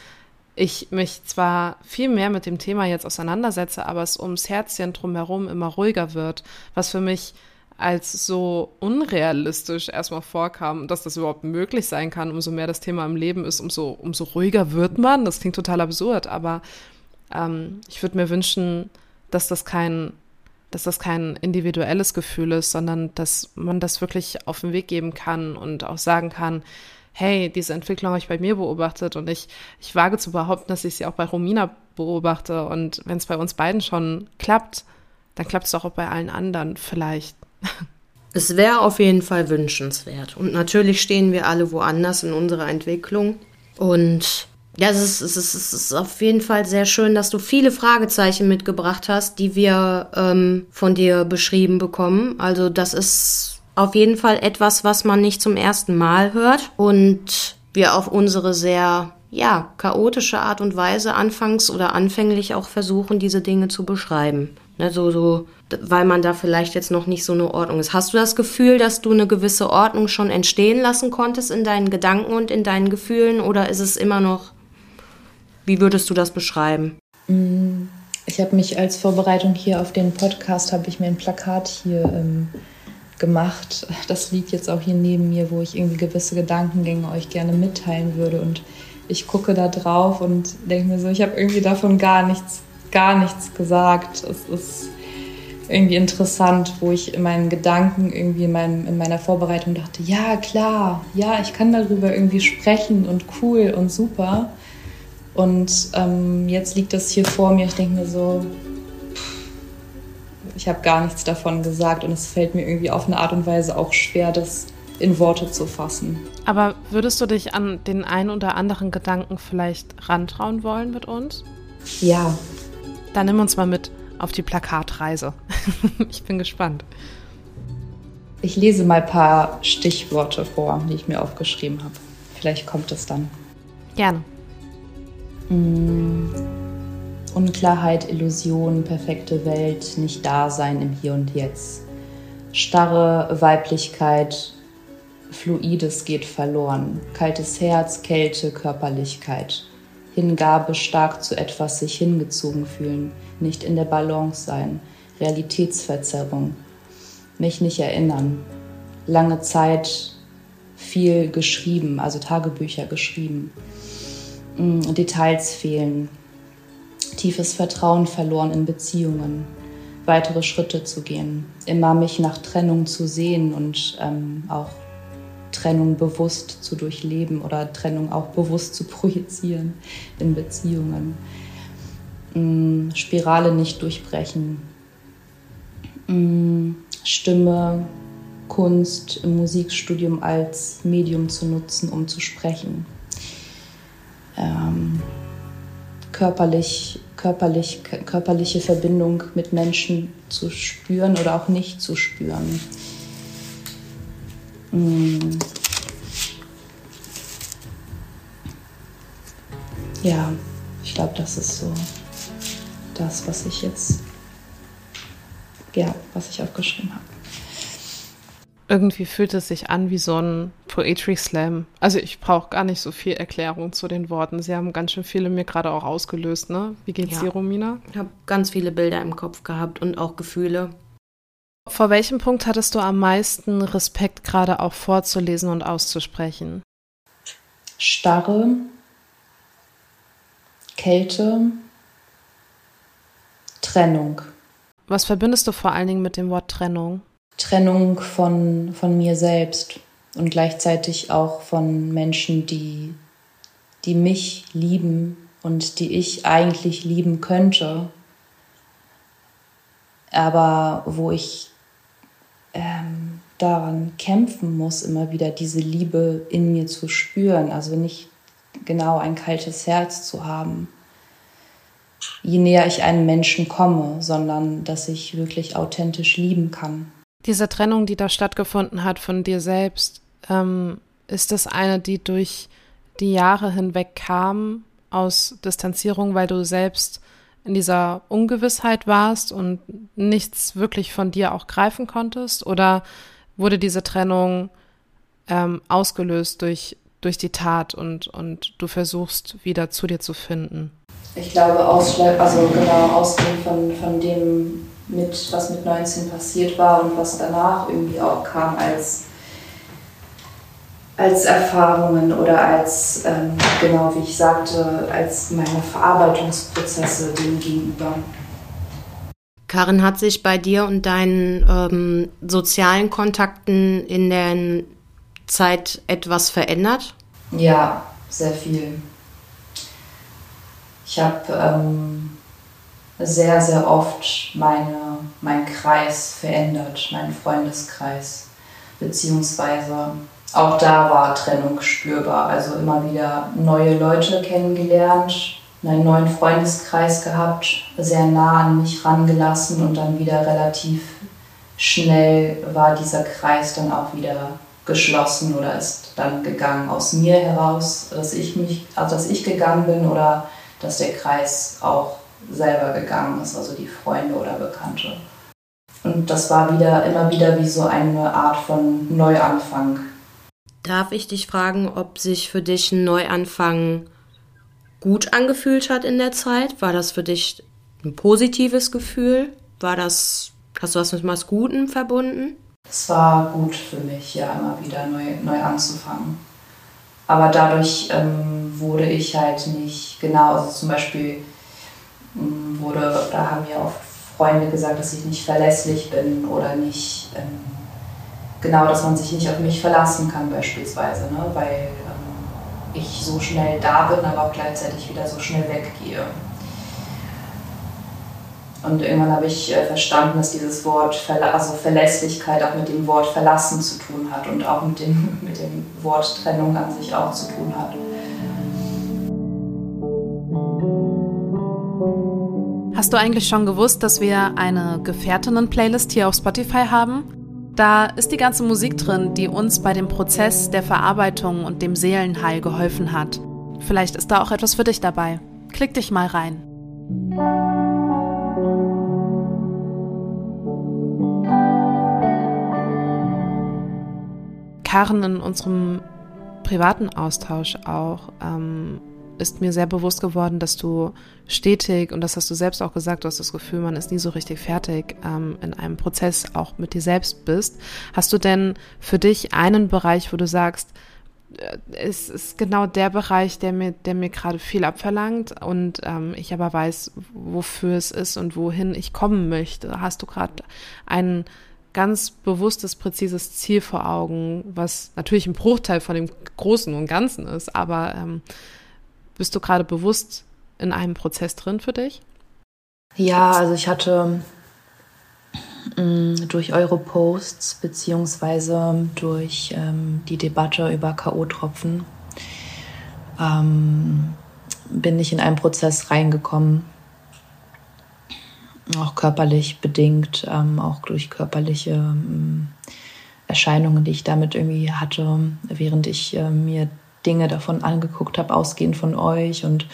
ich mich zwar viel mehr mit dem Thema jetzt auseinandersetze, aber es ums Herzchen drumherum immer ruhiger wird, was für mich als so unrealistisch erstmal vorkam, dass das überhaupt möglich sein kann. Umso mehr das Thema im Leben ist, umso, umso ruhiger wird man. Das klingt total absurd, aber ähm, ich würde mir wünschen, dass das kein dass das kein individuelles Gefühl ist, sondern dass man das wirklich auf den Weg geben kann und auch sagen kann, hey, diese Entwicklung habe ich bei mir beobachtet und ich, ich wage zu behaupten, dass ich sie auch bei Romina beobachte. Und wenn es bei uns beiden schon klappt, dann klappt es auch bei allen anderen vielleicht. Es wäre auf jeden Fall wünschenswert. Und natürlich stehen wir alle woanders in unserer Entwicklung. Und ja, es ist, es, ist, es ist auf jeden Fall sehr schön, dass du viele Fragezeichen mitgebracht hast, die wir ähm, von dir beschrieben bekommen. Also das ist auf jeden Fall etwas, was man nicht zum ersten Mal hört. Und wir auf unsere sehr ja, chaotische Art und Weise anfangs oder anfänglich auch versuchen, diese Dinge zu beschreiben. Ne, so, so, weil man da vielleicht jetzt noch nicht so eine Ordnung ist. Hast du das Gefühl, dass du eine gewisse Ordnung schon entstehen lassen konntest in deinen Gedanken und in deinen Gefühlen oder ist es immer noch, wie würdest du das beschreiben? Mm, ich habe mich als Vorbereitung hier auf den Podcast, habe ich mir ein Plakat hier ähm, gemacht. Das liegt jetzt auch hier neben mir, wo ich irgendwie gewisse Gedankengänge euch gerne mitteilen würde und ich gucke da drauf und denke mir so, ich habe irgendwie davon gar nichts, gar nichts gesagt. Es ist irgendwie interessant, wo ich in meinen Gedanken irgendwie in, meinem, in meiner Vorbereitung dachte, ja klar, ja, ich kann darüber irgendwie sprechen und cool und super. Und ähm, jetzt liegt das hier vor mir. Ich denke mir so, ich habe gar nichts davon gesagt und es fällt mir irgendwie auf eine Art und Weise auch schwer, das in Worte zu fassen. Aber würdest du dich an den einen oder anderen Gedanken vielleicht rantrauen wollen mit uns? Ja. Dann nimm uns mal mit auf die Plakatreise. ich bin gespannt. Ich lese mal ein paar Stichworte vor, die ich mir aufgeschrieben habe. Vielleicht kommt es dann. Gerne. Mmh. Unklarheit, Illusion, perfekte Welt, nicht Dasein im Hier und Jetzt. Starre Weiblichkeit, Fluides geht verloren. Kaltes Herz, Kälte, Körperlichkeit. Hingabe, stark zu etwas sich hingezogen fühlen, nicht in der Balance sein. Realitätsverzerrung. Mich nicht erinnern. Lange Zeit viel geschrieben, also Tagebücher geschrieben. Mm, Details fehlen. Tiefes Vertrauen verloren in Beziehungen. Weitere Schritte zu gehen. Immer mich nach Trennung zu sehen und ähm, auch Trennung bewusst zu durchleben oder Trennung auch bewusst zu projizieren in Beziehungen. Mm, Spirale nicht durchbrechen. Mm, Stimme, Kunst im Musikstudium als Medium zu nutzen, um zu sprechen. Ähm, körperlich, körperlich, körperliche Verbindung mit Menschen zu spüren oder auch nicht zu spüren. Mm. Ja, ich glaube, das ist so das, was ich jetzt, ja, was ich aufgeschrieben habe. Irgendwie fühlt es sich an wie so ein Poetry Slam. Also ich brauche gar nicht so viel Erklärung zu den Worten. Sie haben ganz schön viele mir gerade auch ausgelöst, ne? Wie geht's ja. dir, Romina? Ich habe ganz viele Bilder im Kopf gehabt und auch Gefühle. Vor welchem Punkt hattest du am meisten Respekt, gerade auch vorzulesen und auszusprechen? Starre, Kälte, Trennung. Was verbindest du vor allen Dingen mit dem Wort Trennung? Trennung von, von mir selbst und gleichzeitig auch von Menschen, die, die mich lieben und die ich eigentlich lieben könnte, aber wo ich ähm, daran kämpfen muss, immer wieder diese Liebe in mir zu spüren. Also nicht genau ein kaltes Herz zu haben, je näher ich einem Menschen komme, sondern dass ich wirklich authentisch lieben kann. Diese Trennung, die da stattgefunden hat von dir selbst, ähm, ist das eine, die durch die Jahre hinweg kam aus Distanzierung, weil du selbst in dieser Ungewissheit warst und nichts wirklich von dir auch greifen konntest? Oder wurde diese Trennung ähm, ausgelöst durch, durch die Tat und, und du versuchst wieder zu dir zu finden? Ich glaube, Ausschlag, also genau, ausgehend von, von dem, mit, was mit 19 passiert war und was danach irgendwie auch kam als als Erfahrungen oder als, ähm, genau wie ich sagte, als meine Verarbeitungsprozesse dem gegenüber. Karin, hat sich bei dir und deinen ähm, sozialen Kontakten in der Zeit etwas verändert? Ja, sehr viel. Ich habe ähm, sehr, sehr oft meine, meinen Kreis verändert, meinen Freundeskreis, beziehungsweise auch da war Trennung spürbar. Also immer wieder neue Leute kennengelernt, einen neuen Freundeskreis gehabt, sehr nah an mich rangelassen und dann wieder relativ schnell war dieser Kreis dann auch wieder geschlossen oder ist dann gegangen aus mir heraus, dass ich mich, also dass ich gegangen bin oder dass der Kreis auch selber gegangen ist, also die Freunde oder Bekannte. Und das war wieder immer wieder wie so eine Art von Neuanfang. Darf ich dich fragen, ob sich für dich ein Neuanfang gut angefühlt hat in der Zeit? War das für dich ein positives Gefühl? War das, hast du was mit was Gutem verbunden? Es war gut für mich, ja, immer wieder neu, neu anzufangen. Aber dadurch ähm, wurde ich halt nicht genau, also zum Beispiel wurde, da haben ja oft Freunde gesagt, dass ich nicht verlässlich bin oder nicht, ähm, genau, dass man sich nicht auf mich verlassen kann beispielsweise, ne? weil ähm, ich so schnell da bin, aber auch gleichzeitig wieder so schnell weggehe. Und irgendwann habe ich äh, verstanden, dass dieses Wort, Verla also Verlässlichkeit auch mit dem Wort Verlassen zu tun hat und auch mit dem, mit dem Wort Trennung an sich auch zu tun hat. Hast du eigentlich schon gewusst, dass wir eine Gefährtinnen-Playlist hier auf Spotify haben? Da ist die ganze Musik drin, die uns bei dem Prozess der Verarbeitung und dem Seelenheil geholfen hat. Vielleicht ist da auch etwas für dich dabei. Klick dich mal rein. Karen, in unserem privaten Austausch auch ähm, ist mir sehr bewusst geworden, dass du stetig, und das hast du selbst auch gesagt, du hast das Gefühl, man ist nie so richtig fertig, ähm, in einem Prozess auch mit dir selbst bist. Hast du denn für dich einen Bereich, wo du sagst, äh, es ist genau der Bereich, der mir, der mir gerade viel abverlangt und ähm, ich aber weiß, wofür es ist und wohin ich kommen möchte. Hast du gerade einen ganz bewusstes, präzises Ziel vor Augen, was natürlich ein Bruchteil von dem Großen und Ganzen ist, aber ähm, bist du gerade bewusst in einem Prozess drin für dich? Ja, also ich hatte mm, durch eure Posts beziehungsweise durch ähm, die Debatte über K.O.-Tropfen ähm, bin ich in einen Prozess reingekommen, auch körperlich bedingt, ähm, auch durch körperliche ähm, Erscheinungen, die ich damit irgendwie hatte, während ich äh, mir Dinge davon angeguckt habe, ausgehend von euch und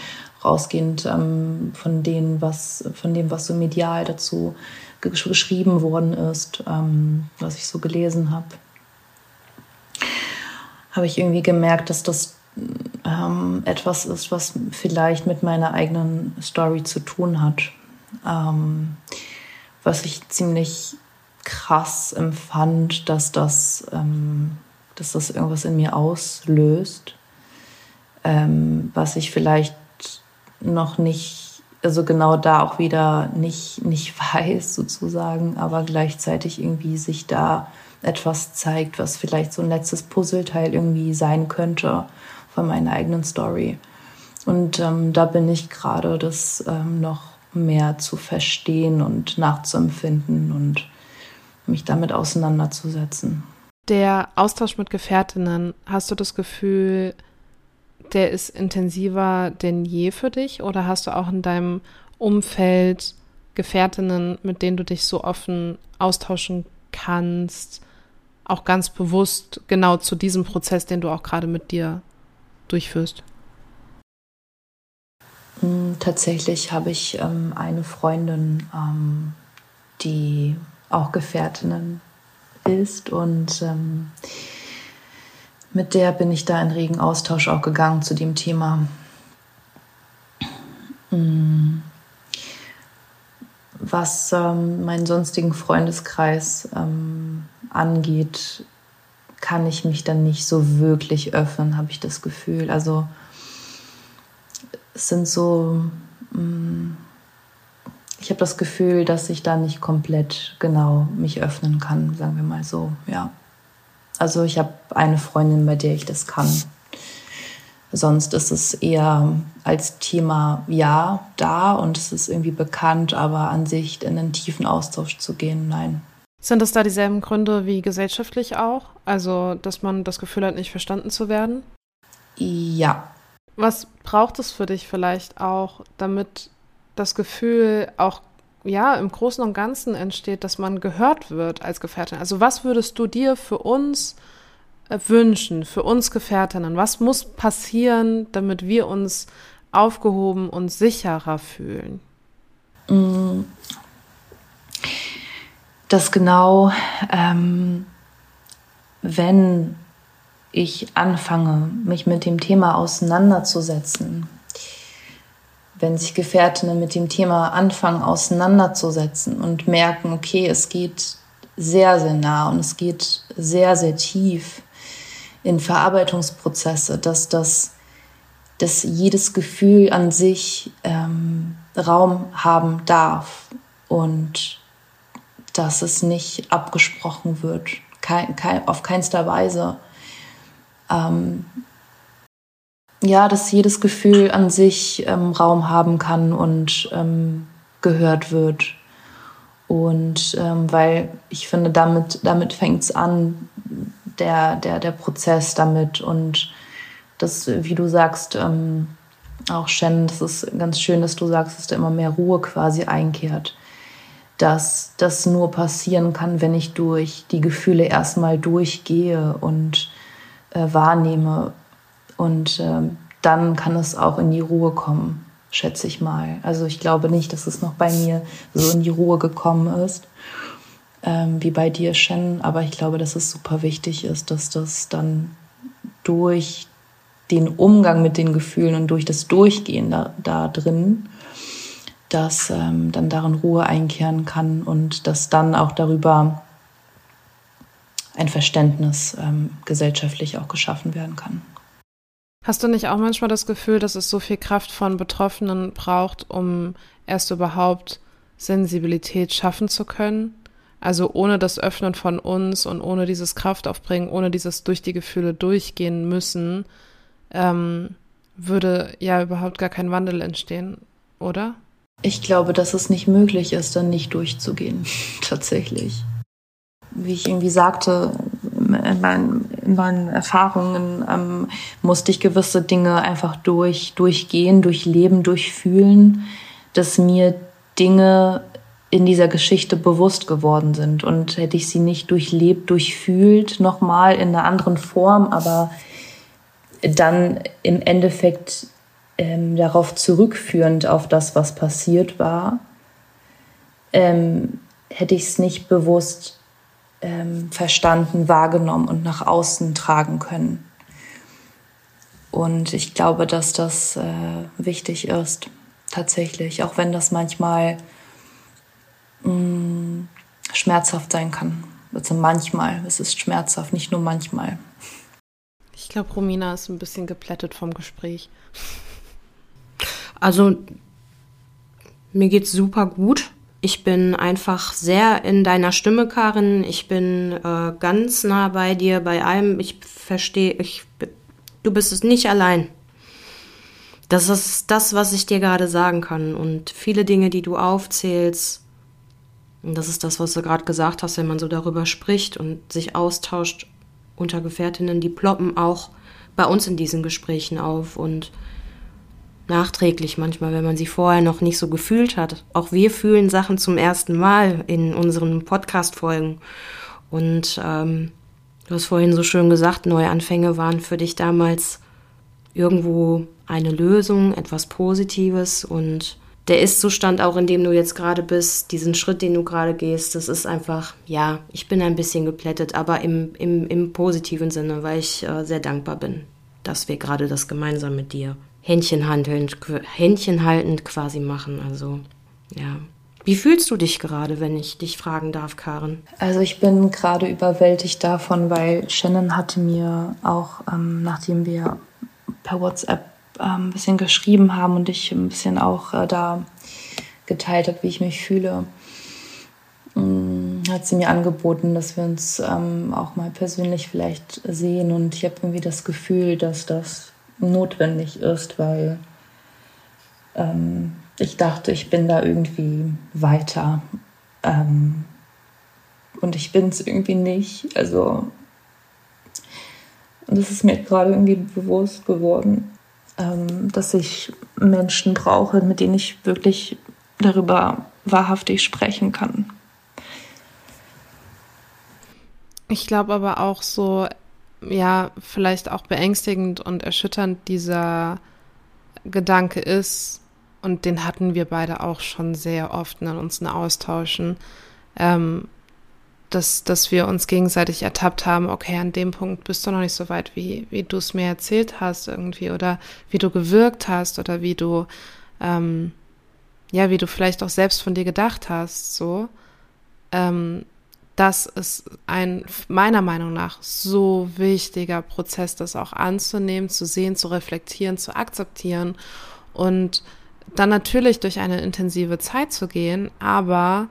rausgehend ähm, von, denen, was, von dem, was so medial dazu geschrieben worden ist, ähm, was ich so gelesen habe, habe ich irgendwie gemerkt, dass das ähm, etwas ist, was vielleicht mit meiner eigenen Story zu tun hat. Ähm, was ich ziemlich krass empfand, dass das, ähm, dass das irgendwas in mir auslöst, ähm, was ich vielleicht noch nicht, also genau da auch wieder nicht, nicht weiß sozusagen, aber gleichzeitig irgendwie sich da etwas zeigt, was vielleicht so ein letztes Puzzleteil irgendwie sein könnte von meiner eigenen Story. Und ähm, da bin ich gerade das ähm, noch mehr zu verstehen und nachzuempfinden und mich damit auseinanderzusetzen. Der Austausch mit Gefährtinnen, hast du das Gefühl, der ist intensiver denn je für dich oder hast du auch in deinem Umfeld Gefährtinnen, mit denen du dich so offen austauschen kannst, auch ganz bewusst genau zu diesem Prozess, den du auch gerade mit dir durchführst? Hm, tatsächlich habe ich ähm, eine Freundin, ähm, die auch Gefährtinnen ist und ähm, mit der bin ich da in regen Austausch auch gegangen zu dem Thema. Hm. Was ähm, meinen sonstigen Freundeskreis ähm, angeht, kann ich mich dann nicht so wirklich öffnen, habe ich das Gefühl. Also es sind so, mm, ich habe das Gefühl, dass ich da nicht komplett genau mich öffnen kann, sagen wir mal so, ja. Also ich habe eine Freundin, bei der ich das kann. Sonst ist es eher als Thema ja da und es ist irgendwie bekannt, aber an sich in einen tiefen Austausch zu gehen, nein. Sind das da dieselben Gründe wie gesellschaftlich auch? Also, dass man das Gefühl hat, nicht verstanden zu werden? Ja, was braucht es für dich vielleicht auch, damit das Gefühl auch ja im Großen und Ganzen entsteht, dass man gehört wird als Gefährtin? Also was würdest du dir für uns äh, wünschen, für uns Gefährtinnen? Was muss passieren, damit wir uns aufgehoben und sicherer fühlen? Mm. Das genau, ähm, wenn ich anfange, mich mit dem Thema auseinanderzusetzen, wenn sich Gefährtinnen mit dem Thema anfangen auseinanderzusetzen und merken, okay, es geht sehr, sehr nah und es geht sehr, sehr tief in Verarbeitungsprozesse, dass das, dass jedes Gefühl an sich ähm, Raum haben darf und dass es nicht abgesprochen wird, kein, kein, auf keinster Weise. Ähm, ja, dass jedes Gefühl an sich ähm, Raum haben kann und ähm, gehört wird. Und ähm, weil ich finde, damit, damit fängt es an, der, der, der Prozess damit. Und das, wie du sagst, ähm, auch Shen, das ist ganz schön, dass du sagst, dass da immer mehr Ruhe quasi einkehrt. Dass das nur passieren kann, wenn ich durch die Gefühle erstmal durchgehe und äh, wahrnehme. Und äh, dann kann es auch in die Ruhe kommen, schätze ich mal. Also ich glaube nicht, dass es noch bei mir so in die Ruhe gekommen ist, ähm, wie bei dir, Shen. Aber ich glaube, dass es super wichtig ist, dass das dann durch den Umgang mit den Gefühlen und durch das Durchgehen da, da drin, dass ähm, dann darin Ruhe einkehren kann und dass dann auch darüber ein Verständnis ähm, gesellschaftlich auch geschaffen werden kann. Hast du nicht auch manchmal das Gefühl, dass es so viel Kraft von Betroffenen braucht, um erst überhaupt Sensibilität schaffen zu können? Also ohne das Öffnen von uns und ohne dieses Kraftaufbringen, ohne dieses durch die Gefühle durchgehen müssen, ähm, würde ja überhaupt gar kein Wandel entstehen, oder? Ich glaube, dass es nicht möglich ist, dann nicht durchzugehen, tatsächlich. Wie ich irgendwie sagte, in meinen, in meinen Erfahrungen ähm, musste ich gewisse Dinge einfach durch, durchgehen, durchleben, durchfühlen, dass mir Dinge in dieser Geschichte bewusst geworden sind. Und hätte ich sie nicht durchlebt, durchfühlt, nochmal in einer anderen Form, aber dann im Endeffekt ähm, darauf zurückführend auf das, was passiert war, ähm, hätte ich es nicht bewusst ähm, verstanden, wahrgenommen und nach außen tragen können. Und ich glaube, dass das äh, wichtig ist, tatsächlich, auch wenn das manchmal mh, mm, schmerzhaft sein kann. Also manchmal, es ist schmerzhaft, nicht nur manchmal. Ich glaube, Romina ist ein bisschen geplättet vom Gespräch. Also, mir geht's super gut. Ich bin einfach sehr in deiner Stimme, Karin. Ich bin äh, ganz nah bei dir, bei allem. Ich verstehe, ich, du bist es nicht allein. Das ist das, was ich dir gerade sagen kann. Und viele Dinge, die du aufzählst, und das ist das, was du gerade gesagt hast, wenn man so darüber spricht und sich austauscht unter Gefährtinnen, die ploppen auch bei uns in diesen Gesprächen auf. Und nachträglich manchmal, wenn man sie vorher noch nicht so gefühlt hat. Auch wir fühlen Sachen zum ersten Mal in unseren Podcast-Folgen. Und ähm, du hast vorhin so schön gesagt, Neuanfänge waren für dich damals irgendwo eine Lösung, etwas Positives und der Ist-Zustand, auch in dem du jetzt gerade bist, diesen Schritt, den du gerade gehst, das ist einfach, ja, ich bin ein bisschen geplättet, aber im, im, im positiven Sinne, weil ich äh, sehr dankbar bin, dass wir gerade das gemeinsam mit dir Händchen handelnd, Händchen haltend quasi machen. Also, ja. Wie fühlst du dich gerade, wenn ich dich fragen darf, Karen? Also ich bin gerade überwältigt davon, weil Shannon hatte mir auch, ähm, nachdem wir per WhatsApp ähm, ein bisschen geschrieben haben und ich ein bisschen auch äh, da geteilt habe, wie ich mich fühle, ähm, hat sie mir angeboten, dass wir uns ähm, auch mal persönlich vielleicht sehen. Und ich habe irgendwie das Gefühl, dass das notwendig ist, weil ähm, ich dachte, ich bin da irgendwie weiter. Ähm, und ich bin es irgendwie nicht. Also, das ist mir gerade irgendwie bewusst geworden, ähm, dass ich Menschen brauche, mit denen ich wirklich darüber wahrhaftig sprechen kann. Ich glaube aber auch so, ja, vielleicht auch beängstigend und erschütternd dieser Gedanke ist, und den hatten wir beide auch schon sehr oft in uns austauschen, ähm, dass, dass wir uns gegenseitig ertappt haben, okay, an dem Punkt bist du noch nicht so weit, wie, wie du es mir erzählt hast irgendwie oder wie du gewirkt hast oder wie du, ähm, ja, wie du vielleicht auch selbst von dir gedacht hast, so. Ähm, das ist ein meiner Meinung nach so wichtiger Prozess, das auch anzunehmen, zu sehen, zu reflektieren, zu akzeptieren und dann natürlich durch eine intensive Zeit zu gehen, aber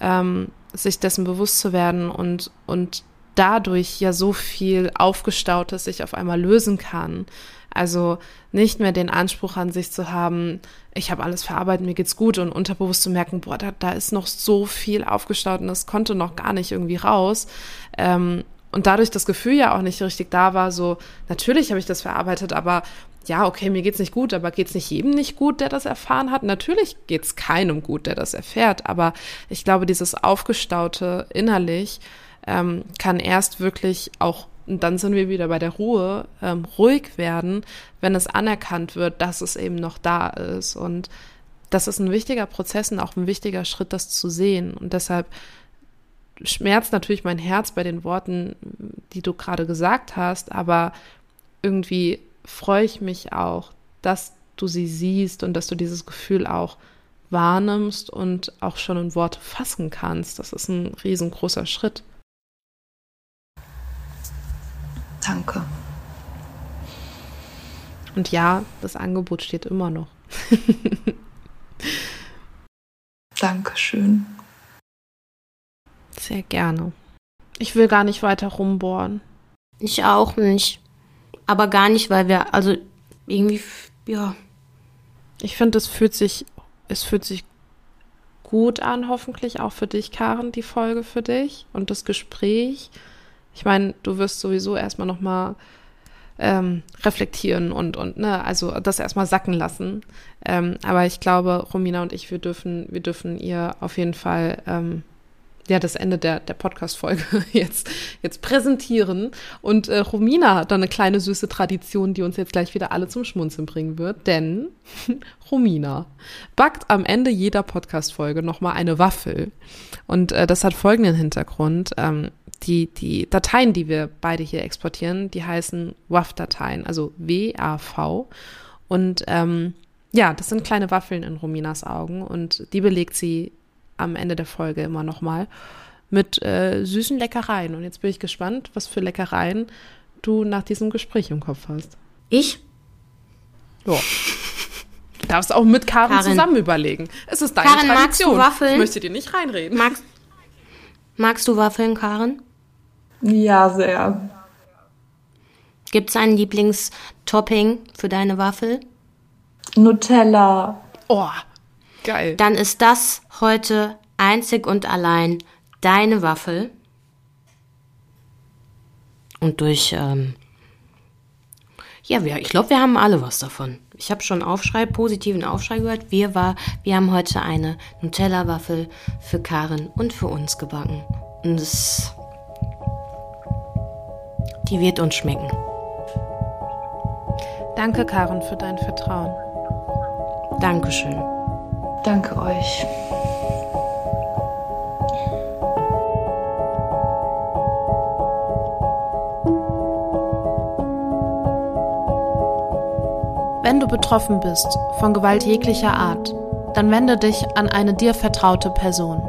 ähm, sich dessen bewusst zu werden und, und dadurch ja so viel Aufgestautes sich auf einmal lösen kann. Also nicht mehr den Anspruch an sich zu haben, ich habe alles verarbeitet, mir geht's gut und unterbewusst zu merken, boah, da, da ist noch so viel aufgestaut und das konnte noch gar nicht irgendwie raus. Ähm, und dadurch das Gefühl ja auch nicht richtig da war, so, natürlich habe ich das verarbeitet, aber ja, okay, mir geht's nicht gut, aber geht's nicht jedem nicht gut, der das erfahren hat? Natürlich geht's keinem gut, der das erfährt, aber ich glaube, dieses Aufgestaute innerlich ähm, kann erst wirklich auch und dann sind wir wieder bei der Ruhe, ähm, ruhig werden, wenn es anerkannt wird, dass es eben noch da ist. Und das ist ein wichtiger Prozess und auch ein wichtiger Schritt, das zu sehen. Und deshalb schmerzt natürlich mein Herz bei den Worten, die du gerade gesagt hast, aber irgendwie freue ich mich auch, dass du sie siehst und dass du dieses Gefühl auch wahrnimmst und auch schon in Worte fassen kannst. Das ist ein riesengroßer Schritt. Danke. Und ja, das Angebot steht immer noch. Dankeschön. Sehr gerne. Ich will gar nicht weiter rumbohren. Ich auch nicht. Aber gar nicht, weil wir, also irgendwie, ja. Ich finde, es fühlt sich, es fühlt sich gut an, hoffentlich auch für dich, Karen, die Folge für dich und das Gespräch. Ich meine, du wirst sowieso erstmal nochmal ähm, reflektieren und, und, ne, also das erstmal sacken lassen. Ähm, aber ich glaube, Romina und ich, wir dürfen, wir dürfen ihr auf jeden Fall ähm, ja das Ende der, der Podcast-Folge jetzt, jetzt präsentieren. Und äh, Romina hat dann eine kleine süße Tradition, die uns jetzt gleich wieder alle zum Schmunzeln bringen wird. Denn Romina backt am Ende jeder Podcast-Folge nochmal eine Waffel. Und äh, das hat folgenden Hintergrund. Ähm, die, die Dateien, die wir beide hier exportieren, die heißen WAV-Dateien, also W-A-V. Und ähm, ja, das sind kleine Waffeln in Rominas Augen und die belegt sie am Ende der Folge immer nochmal mit äh, süßen Leckereien. Und jetzt bin ich gespannt, was für Leckereien du nach diesem Gespräch im Kopf hast. Ich? Ja. Du darfst auch mit Karin, Karin. zusammen überlegen. Es ist deine Karin, Tradition. Magst du Waffeln? Ich möchte dir nicht reinreden. Magst, magst du Waffeln, Karin? Ja, sehr. Gibt es ein Lieblingstopping für deine Waffel? Nutella. Oh, geil. Dann ist das heute einzig und allein deine Waffel. Und durch, ähm, ja, wir, ich glaube, wir haben alle was davon. Ich habe schon Aufschrei, positiven Aufschrei gehört. Wir, war, wir haben heute eine Nutella-Waffel für Karin und für uns gebacken. Und es die wird uns schmecken. Danke, Karen, für dein Vertrauen. Dankeschön. Danke euch. Wenn du betroffen bist von Gewalt jeglicher Art, dann wende dich an eine dir vertraute Person.